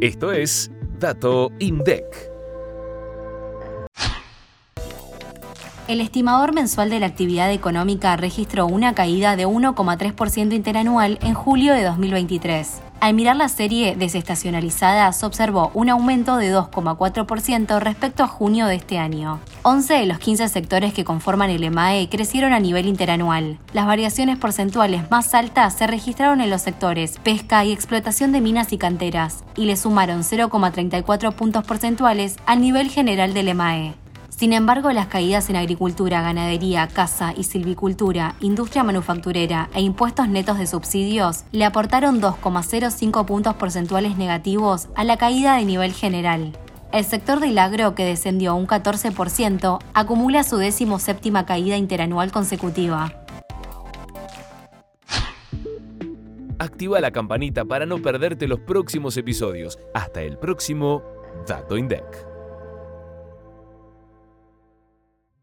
Esto es Dato INDEC. El estimador mensual de la actividad económica registró una caída de 1,3% interanual en julio de 2023. Al mirar la serie desestacionalizada, se observó un aumento de 2,4% respecto a junio de este año. 11 de los 15 sectores que conforman el EMAE crecieron a nivel interanual. Las variaciones porcentuales más altas se registraron en los sectores pesca y explotación de minas y canteras, y le sumaron 0,34 puntos porcentuales al nivel general del EMAE. Sin embargo, las caídas en agricultura, ganadería, caza y silvicultura, industria manufacturera e impuestos netos de subsidios le aportaron 2,05 puntos porcentuales negativos a la caída de nivel general. El sector del agro, que descendió un 14%, acumula su décimo séptima caída interanual consecutiva. Activa la campanita para no perderte los próximos episodios. Hasta el próximo Dato INDEC.